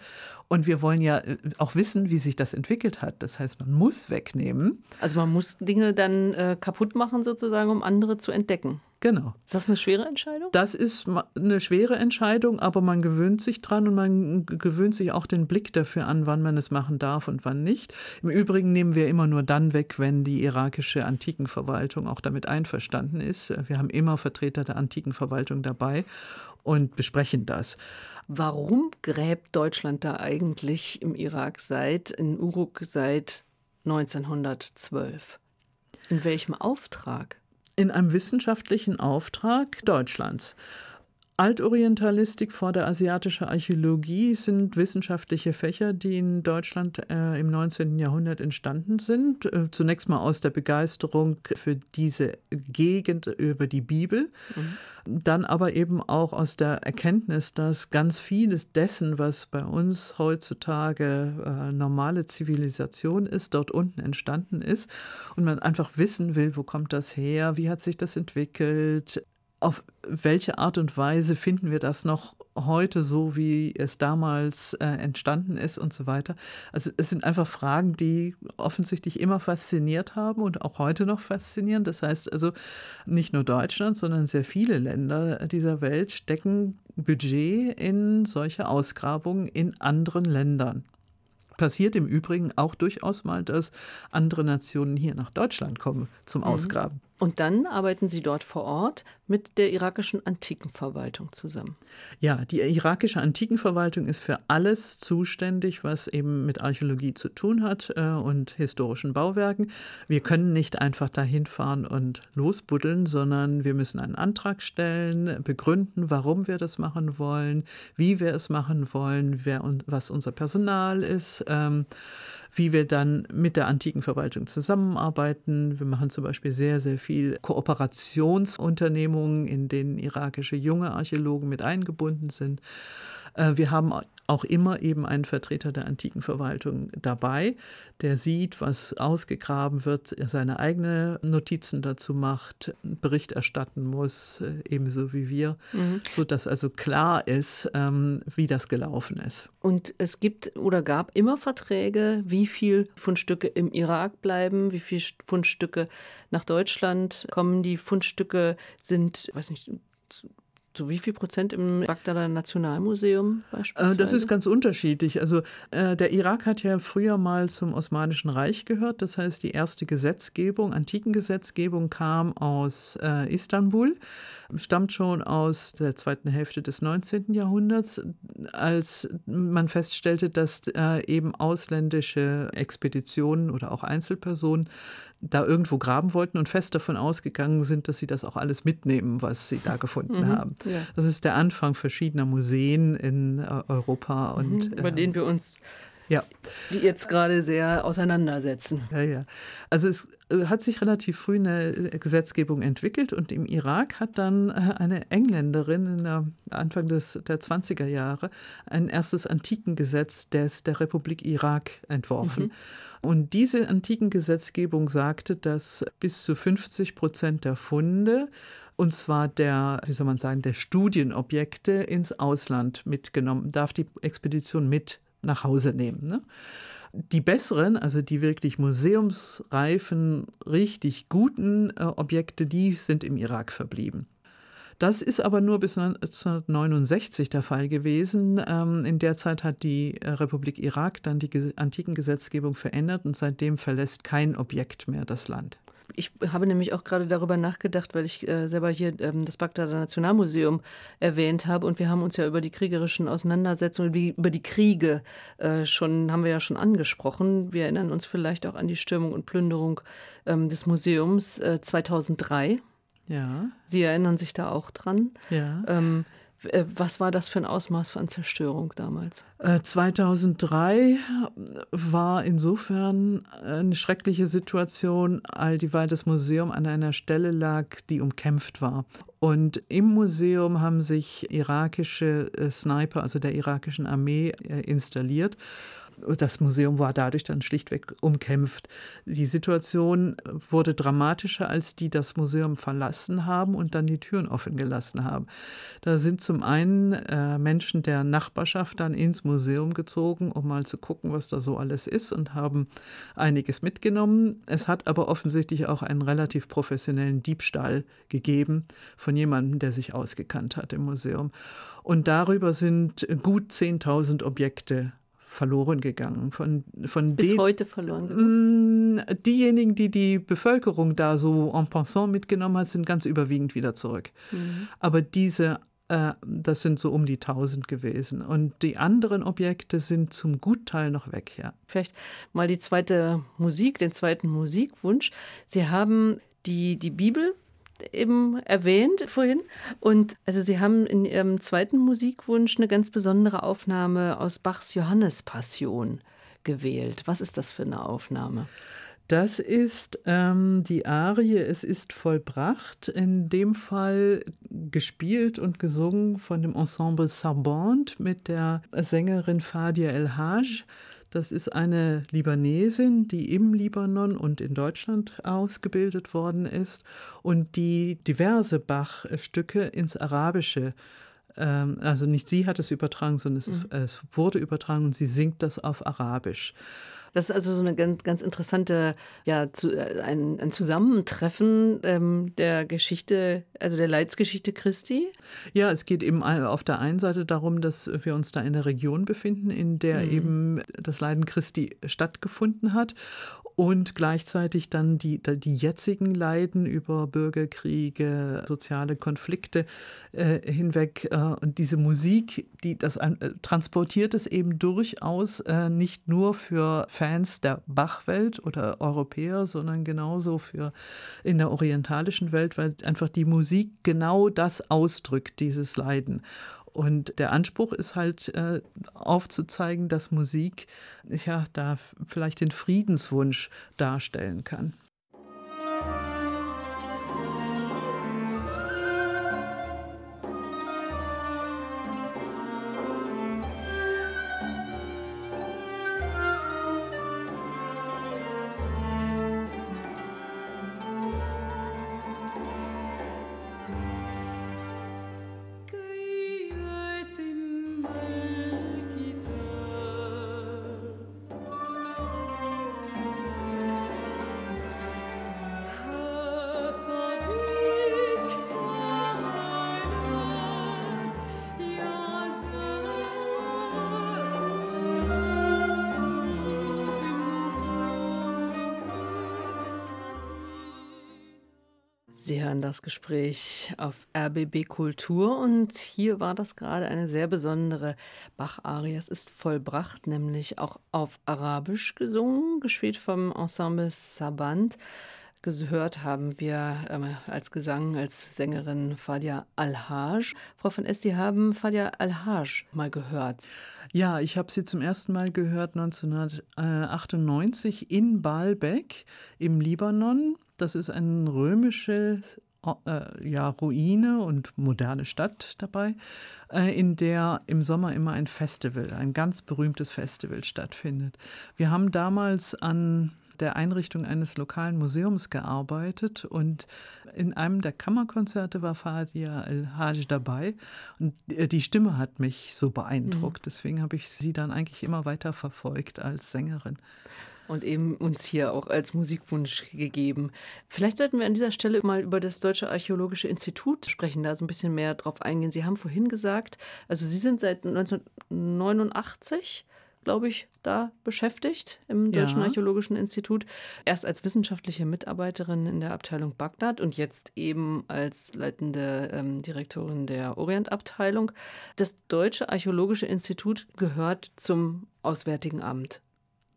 Und wir wollen ja äh, auch wissen, wie sich das entwickelt hat. Das heißt, man muss wegnehmen. Also man muss Dinge dann äh, kaputt machen sozusagen, um andere zu entdecken. Genau. Ist das eine schwere Entscheidung? Das ist eine schwere Entscheidung, aber man gewöhnt sich dran und man gewöhnt sich auch den Blick dafür an, wann man es machen darf und wann nicht. Im Übrigen nehmen wir immer nur dann weg, wenn die irakische Antikenverwaltung auch damit einverstanden ist. Wir haben immer Vertreter der Antikenverwaltung dabei und besprechen das. Warum gräbt Deutschland da eigentlich im Irak seit, in Uruk seit 1912? In welchem Auftrag? In einem wissenschaftlichen Auftrag Deutschlands. Altorientalistik, vorderasiatische Archäologie sind wissenschaftliche Fächer, die in Deutschland äh, im 19. Jahrhundert entstanden sind. Äh, zunächst mal aus der Begeisterung für diese Gegend über die Bibel, mhm. dann aber eben auch aus der Erkenntnis, dass ganz vieles dessen, was bei uns heutzutage äh, normale Zivilisation ist, dort unten entstanden ist und man einfach wissen will, wo kommt das her, wie hat sich das entwickelt, auf welche Art und Weise finden wir das noch heute so, wie es damals äh, entstanden ist und so weiter. Also es sind einfach Fragen, die offensichtlich immer fasziniert haben und auch heute noch faszinieren. Das heißt also, nicht nur Deutschland, sondern sehr viele Länder dieser Welt stecken Budget in solche Ausgrabungen in anderen Ländern passiert im Übrigen auch durchaus mal, dass andere Nationen hier nach Deutschland kommen zum mhm. Ausgraben. Und dann arbeiten Sie dort vor Ort mit der irakischen Antikenverwaltung zusammen. Ja, die irakische Antikenverwaltung ist für alles zuständig, was eben mit Archäologie zu tun hat äh, und historischen Bauwerken. Wir können nicht einfach dahin fahren und losbuddeln, sondern wir müssen einen Antrag stellen, begründen, warum wir das machen wollen, wie wir es machen wollen, wer und was unser Personal ist. Ähm, wie wir dann mit der antiken Verwaltung zusammenarbeiten. Wir machen zum Beispiel sehr, sehr viel Kooperationsunternehmungen, in denen irakische junge Archäologen mit eingebunden sind. Äh, wir haben auch immer eben einen Vertreter der antiken Verwaltung dabei, der sieht, was ausgegraben wird, seine eigenen Notizen dazu macht, Bericht erstatten muss, äh, ebenso wie wir, mhm. sodass also klar ist, ähm, wie das gelaufen ist. Und es gibt oder gab immer Verträge, wie viel Fundstücke im Irak bleiben, wie viele Fundstücke nach Deutschland kommen. Die Fundstücke sind, weiß nicht, zu wie viel Prozent im Bagdader Nationalmuseum beispielsweise? Äh, das ist ganz unterschiedlich. Also äh, der Irak hat ja früher mal zum Osmanischen Reich gehört. Das heißt, die erste Gesetzgebung, Antikengesetzgebung kam aus äh, Istanbul, stammt schon aus der zweiten Hälfte des 19. Jahrhunderts, als man feststellte, dass äh, eben ausländische Expeditionen oder auch Einzelpersonen da irgendwo graben wollten und fest davon ausgegangen sind, dass sie das auch alles mitnehmen, was sie da gefunden mhm, haben. Ja. Das ist der Anfang verschiedener Museen in äh, Europa und mhm, über äh, den wir uns ja. die jetzt gerade sehr auseinandersetzen. Ja, ja. Also es äh, hat sich relativ früh eine Gesetzgebung entwickelt und im Irak hat dann eine Engländerin in der Anfang des, der 20er Jahre ein erstes Antikengesetz des, der Republik Irak entworfen. Mhm. Und diese Antikengesetzgebung sagte, dass bis zu 50 Prozent der Funde und zwar der, wie soll man sagen, der Studienobjekte ins Ausland mitgenommen, darf die Expedition mit nach Hause nehmen. Ne? Die besseren, also die wirklich museumsreifen, richtig guten äh, Objekte, die sind im Irak verblieben. Das ist aber nur bis 1969 der Fall gewesen. Ähm, in der Zeit hat die äh, Republik Irak dann die antiken Gesetzgebung verändert und seitdem verlässt kein Objekt mehr das Land. Ich habe nämlich auch gerade darüber nachgedacht, weil ich äh, selber hier ähm, das Bagdader Nationalmuseum erwähnt habe und wir haben uns ja über die kriegerischen Auseinandersetzungen, über die Kriege äh, schon, haben wir ja schon angesprochen. Wir erinnern uns vielleicht auch an die Stürmung und Plünderung ähm, des Museums äh, 2003. Ja. Sie erinnern sich da auch dran. Ja. Ähm, äh, was war das für ein Ausmaß von Zerstörung damals? 2003 äh, war insofern eine schreckliche Situation, all dieweil das Museum an einer Stelle lag, die umkämpft war. Und im Museum haben sich irakische äh, Sniper, also der irakischen Armee, installiert das Museum war dadurch dann schlichtweg umkämpft. Die Situation wurde dramatischer, als die das Museum verlassen haben und dann die Türen offen gelassen haben. Da sind zum einen äh, Menschen der Nachbarschaft dann ins Museum gezogen, um mal zu gucken, was da so alles ist und haben einiges mitgenommen. Es hat aber offensichtlich auch einen relativ professionellen Diebstahl gegeben von jemandem, der sich ausgekannt hat im Museum. Und darüber sind gut 10.000 Objekte verloren gegangen. Von, von Bis heute verloren gegangen? Mm, diejenigen, die die Bevölkerung da so en passant mitgenommen hat, sind ganz überwiegend wieder zurück. Mhm. Aber diese äh, das sind so um die 1000 gewesen. Und die anderen Objekte sind zum Gutteil noch weg, ja. Vielleicht mal die zweite Musik, den zweiten Musikwunsch. Sie haben die, die Bibel eben erwähnt vorhin. Und also Sie haben in Ihrem zweiten Musikwunsch eine ganz besondere Aufnahme aus Bachs Johannespassion gewählt. Was ist das für eine Aufnahme? Das ist ähm, die Arie Es ist vollbracht, in dem Fall gespielt und gesungen von dem Ensemble Sarbond mit der Sängerin Fadia El Haj. Das ist eine Libanesin, die im Libanon und in Deutschland ausgebildet worden ist und die diverse Bach-Stücke ins Arabische ähm, also nicht sie hat es übertragen, sondern es, mhm. es, wurde übertragen und sie singt das auf Arabisch. Das ist also so eine ganz, ganz interessante, ja, zu, äh, ein, ein Zusammentreffen ähm, der Geschichte, also der Leidsgeschichte Christi. Ja, es geht eben auf der einen Seite darum, dass wir uns da in der Region befinden, in der mhm. eben das Leiden Christi stattgefunden hat und gleichzeitig dann die, die jetzigen Leiden über Bürgerkriege, soziale Konflikte äh, hinweg. Äh, und diese Musik, die das äh, transportiert es eben durchaus äh, nicht nur für Fans der Bachwelt oder Europäer, sondern genauso für in der orientalischen Welt, weil einfach die Musik genau das ausdrückt, dieses Leiden. Und der Anspruch ist halt äh, aufzuzeigen, dass Musik ja da vielleicht den Friedenswunsch darstellen kann. Sie hören das Gespräch auf RBB Kultur und hier war das gerade eine sehr besondere Bach-Arie. Es ist vollbracht, nämlich auch auf Arabisch gesungen, gespielt vom Ensemble Saband. Gehört haben wir äh, als Gesang, als Sängerin Fadia Al-Haj. Frau von S., Sie haben Fadia Al-Haj mal gehört. Ja, ich habe sie zum ersten Mal gehört 1998 in Baalbek im Libanon. Das ist eine römische äh, ja, Ruine und moderne Stadt dabei, äh, in der im Sommer immer ein Festival, ein ganz berühmtes Festival stattfindet. Wir haben damals an der Einrichtung eines lokalen Museums gearbeitet und in einem der Kammerkonzerte war Fadia El-Haj dabei und äh, die Stimme hat mich so beeindruckt. Mhm. Deswegen habe ich sie dann eigentlich immer weiter verfolgt als Sängerin und eben uns hier auch als Musikwunsch gegeben. Vielleicht sollten wir an dieser Stelle mal über das Deutsche Archäologische Institut sprechen, da so ein bisschen mehr drauf eingehen. Sie haben vorhin gesagt, also Sie sind seit 1989 glaube ich, da beschäftigt im Deutschen ja. Archäologischen Institut. Erst als wissenschaftliche Mitarbeiterin in der Abteilung Bagdad und jetzt eben als leitende ähm, Direktorin der Orientabteilung. Das Deutsche Archäologische Institut gehört zum Auswärtigen Amt.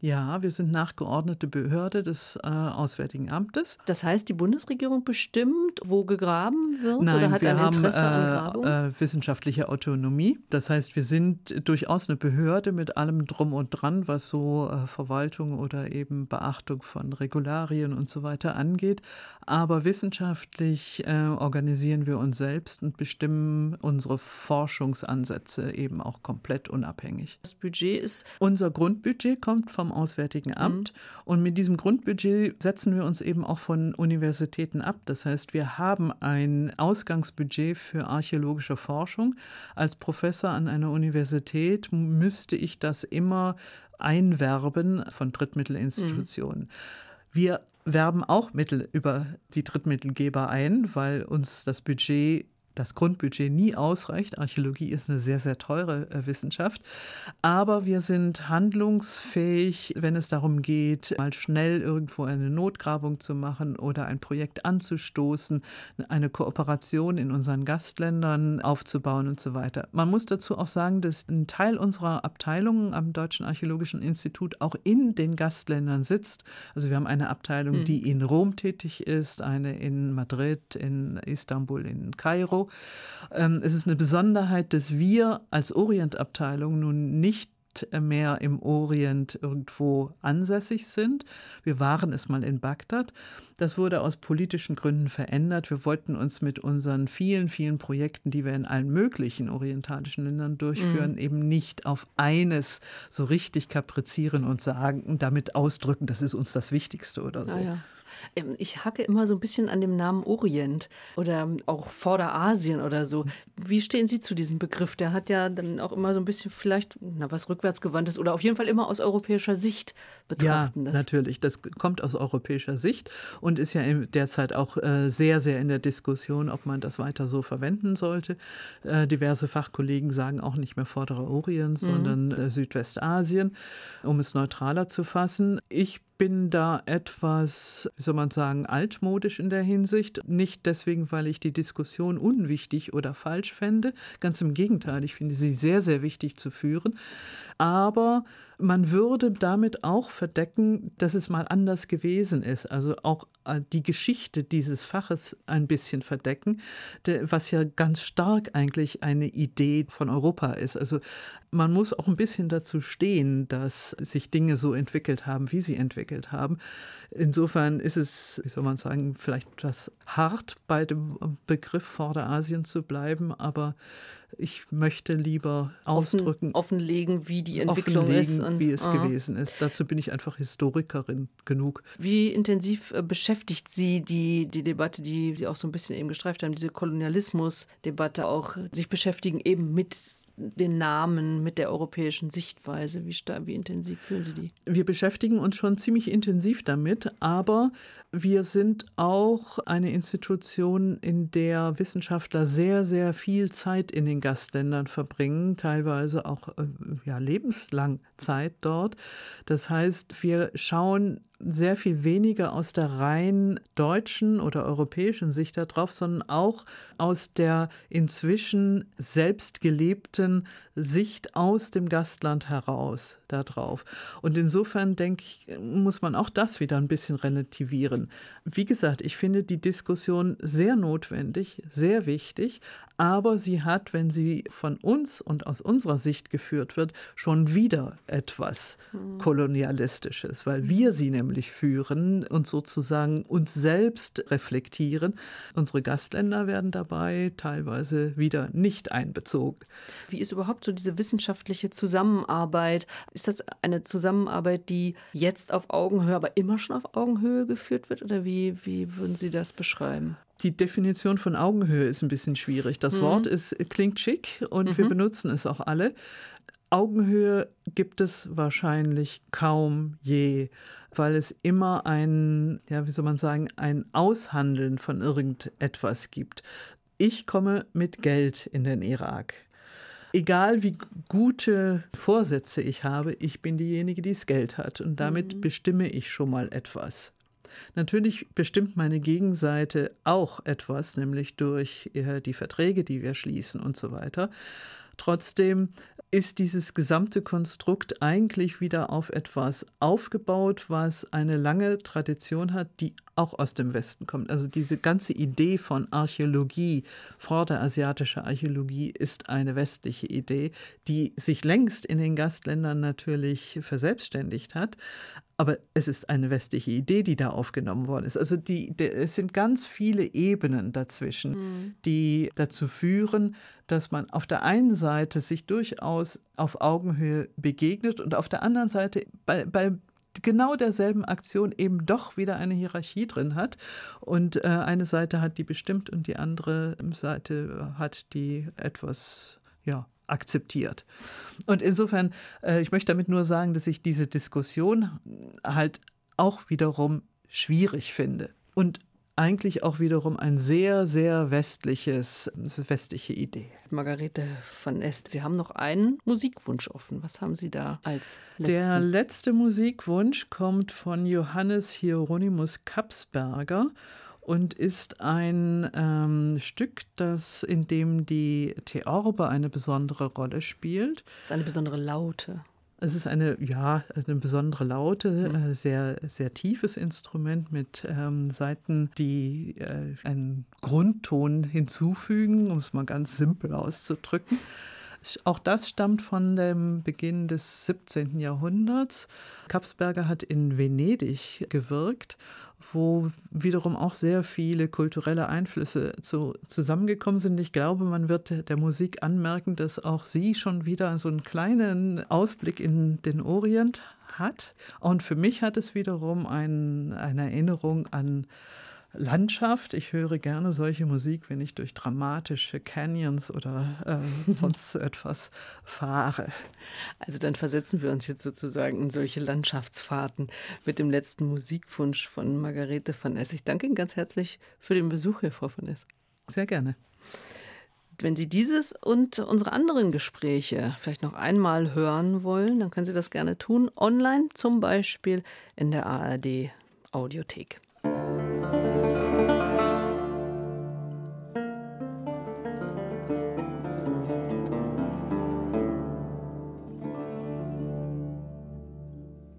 Ja, wir sind nachgeordnete Behörde des äh, Auswärtigen Amtes. Das heißt, die Bundesregierung bestimmt, wo gegraben wird Nein, oder hat wir ein Interesse haben, äh, an Grabung? Äh, wissenschaftliche Autonomie. Das heißt, wir sind durchaus eine Behörde mit allem drum und dran, was so äh, Verwaltung oder eben Beachtung von Regularien und so weiter angeht. Aber wissenschaftlich äh, organisieren wir uns selbst und bestimmen unsere Forschungsansätze eben auch komplett unabhängig. Das Budget ist. Unser Grundbudget kommt vom Auswärtigen mhm. Amt. Mhm. Und mit diesem Grundbudget setzen wir uns eben auch von Universitäten ab. Das heißt, wir haben ein Ausgangsbudget für archäologische Forschung. Als Professor an einer Universität müsste ich das immer einwerben von Drittmittelinstitutionen. Mhm. Wir werben auch Mittel über die Drittmittelgeber ein, weil uns das Budget das Grundbudget nie ausreicht. Archäologie ist eine sehr, sehr teure äh, Wissenschaft. Aber wir sind handlungsfähig, wenn es darum geht, mal schnell irgendwo eine Notgrabung zu machen oder ein Projekt anzustoßen, eine Kooperation in unseren Gastländern aufzubauen und so weiter. Man muss dazu auch sagen, dass ein Teil unserer Abteilungen am Deutschen Archäologischen Institut auch in den Gastländern sitzt. Also wir haben eine Abteilung, hm. die in Rom tätig ist, eine in Madrid, in Istanbul, in Kairo ähm, es ist eine Besonderheit, dass wir als Orientabteilung nun nicht mehr im Orient irgendwo ansässig sind. Wir waren es mal in Bagdad. Das wurde aus politischen Gründen verändert. Wir wollten uns mit unseren vielen, vielen Projekten, die wir in allen möglichen orientalischen Ländern durchführen, mhm. eben nicht auf eines so richtig kaprizieren und sagen, damit ausdrücken, das ist uns das Wichtigste oder so. Ah, ja. Ähm, ich hacke immer so ein bisschen an dem Namen Orient oder auch Vorderasien oder so. Wie stehen Sie zu diesem Begriff? Der hat ja dann auch immer so ein bisschen vielleicht na, was rückwärtsgewandtes oder auf jeden Fall immer aus europäischer Sicht betrachten. Ja, das. natürlich. Das kommt aus europäischer Sicht und ist ja derzeit auch äh, sehr, sehr in der Diskussion, ob man das weiter so verwenden sollte. Äh, diverse Fachkollegen sagen auch nicht mehr Vorderer Orient, mhm. sondern äh, Südwestasien, um es neutraler zu fassen. Ich bin da etwas, wie soll man sagen, altmodisch in der Hinsicht. Nicht deswegen, weil ich die Diskussion unwichtig oder falsch fände. Ganz im Gegenteil, ich finde sie sehr, sehr wichtig zu führen. Aber man würde damit auch verdecken, dass es mal anders gewesen ist. Also auch äh, die Geschichte dieses Faches ein bisschen verdecken, was ja ganz stark eigentlich eine Idee von Europa ist. Also man muss auch ein bisschen dazu stehen, dass sich Dinge so entwickelt haben, wie sie entwickelt haben. Insofern ist es, wie soll man sagen, vielleicht etwas hart bei dem Begriff Vorderasien zu bleiben, aber ich möchte lieber ausdrücken. Offen, offenlegen, wie die Entwicklung ist. Und, wie es aha. gewesen ist. Dazu bin ich einfach Historikerin genug. Wie intensiv äh, beschäftigt Sie die, die Debatte, die Sie auch so ein bisschen eben gestreift haben, diese Kolonialismus-Debatte auch, sich beschäftigen eben mit den Namen, mit der europäischen Sichtweise? Wie, wie intensiv fühlen Sie die? Wir beschäftigen uns schon ziemlich intensiv damit, aber wir sind auch eine Institution, in der Wissenschaftler sehr, sehr viel Zeit in den Gastländern verbringen, teilweise auch äh, ja, lebenslang Zeit dort. Das heißt, wir schauen sehr viel weniger aus der rein deutschen oder europäischen Sicht darauf, sondern auch aus der inzwischen selbst gelebten Sicht aus dem Gastland heraus darauf. Und insofern denke ich, muss man auch das wieder ein bisschen relativieren. Wie gesagt, ich finde die Diskussion sehr notwendig, sehr wichtig, aber sie hat, wenn sie von uns und aus unserer Sicht geführt wird, schon wieder etwas hm. Kolonialistisches, weil wir sie nämlich führen und sozusagen uns selbst reflektieren. Unsere Gastländer werden dabei teilweise wieder nicht einbezogen. Wie ist überhaupt so diese wissenschaftliche Zusammenarbeit? Ist das eine Zusammenarbeit, die jetzt auf Augenhöhe, aber immer schon auf Augenhöhe geführt wird? Oder wie, wie würden Sie das beschreiben? Die Definition von Augenhöhe ist ein bisschen schwierig. Das mhm. Wort ist, klingt schick und mhm. wir benutzen es auch alle. Augenhöhe gibt es wahrscheinlich kaum je, weil es immer ein, ja, wie soll man sagen, ein Aushandeln von irgendetwas gibt. Ich komme mit Geld in den Irak. Egal wie gute Vorsätze ich habe, ich bin diejenige, die das Geld hat und damit mhm. bestimme ich schon mal etwas. Natürlich bestimmt meine Gegenseite auch etwas, nämlich durch äh, die Verträge, die wir schließen und so weiter. Trotzdem ist dieses gesamte Konstrukt eigentlich wieder auf etwas aufgebaut, was eine lange Tradition hat, die auch aus dem Westen kommt. Also diese ganze Idee von Archäologie, vorderasiatische Archäologie, ist eine westliche Idee, die sich längst in den Gastländern natürlich verselbstständigt hat. Aber es ist eine westliche Idee, die da aufgenommen worden ist. Also die, die es sind ganz viele Ebenen dazwischen, mhm. die dazu führen, dass man auf der einen Seite sich durchaus auf Augenhöhe begegnet und auf der anderen Seite bei, bei genau derselben Aktion eben doch wieder eine Hierarchie drin hat. Und äh, eine Seite hat die bestimmt und die andere Seite hat die etwas, ja, akzeptiert. Und insofern, äh, ich möchte damit nur sagen, dass ich diese Diskussion halt auch wiederum schwierig finde. Und eigentlich auch wiederum ein sehr, sehr westliches, westliche Idee. Margarete von Est, Sie haben noch einen Musikwunsch offen. Was haben Sie da als letzten? Der letzte Musikwunsch kommt von Johannes Hieronymus Kapsberger und ist ein ähm, Stück, das, in dem die Theorbe eine besondere Rolle spielt. Das ist eine besondere Laute. Es ist eine, ja, eine besondere Laute, mhm. äh, sehr, sehr tiefes Instrument mit ähm, Saiten, die äh, einen Grundton hinzufügen, um es mal ganz simpel auszudrücken. Auch das stammt von dem Beginn des 17. Jahrhunderts. Kapsberger hat in Venedig gewirkt wo wiederum auch sehr viele kulturelle Einflüsse zu, zusammengekommen sind. Ich glaube, man wird der Musik anmerken, dass auch sie schon wieder so einen kleinen Ausblick in den Orient hat. Und für mich hat es wiederum ein, eine Erinnerung an Landschaft. Ich höre gerne solche Musik, wenn ich durch dramatische Canyons oder äh, [laughs] sonst so etwas fahre. Also dann versetzen wir uns jetzt sozusagen in solche Landschaftsfahrten mit dem letzten Musikwunsch von Margarete von Ess. Ich danke Ihnen ganz herzlich für den Besuch hier, Frau von Ess. Sehr gerne. Wenn Sie dieses und unsere anderen Gespräche vielleicht noch einmal hören wollen, dann können Sie das gerne tun, online zum Beispiel in der ARD Audiothek.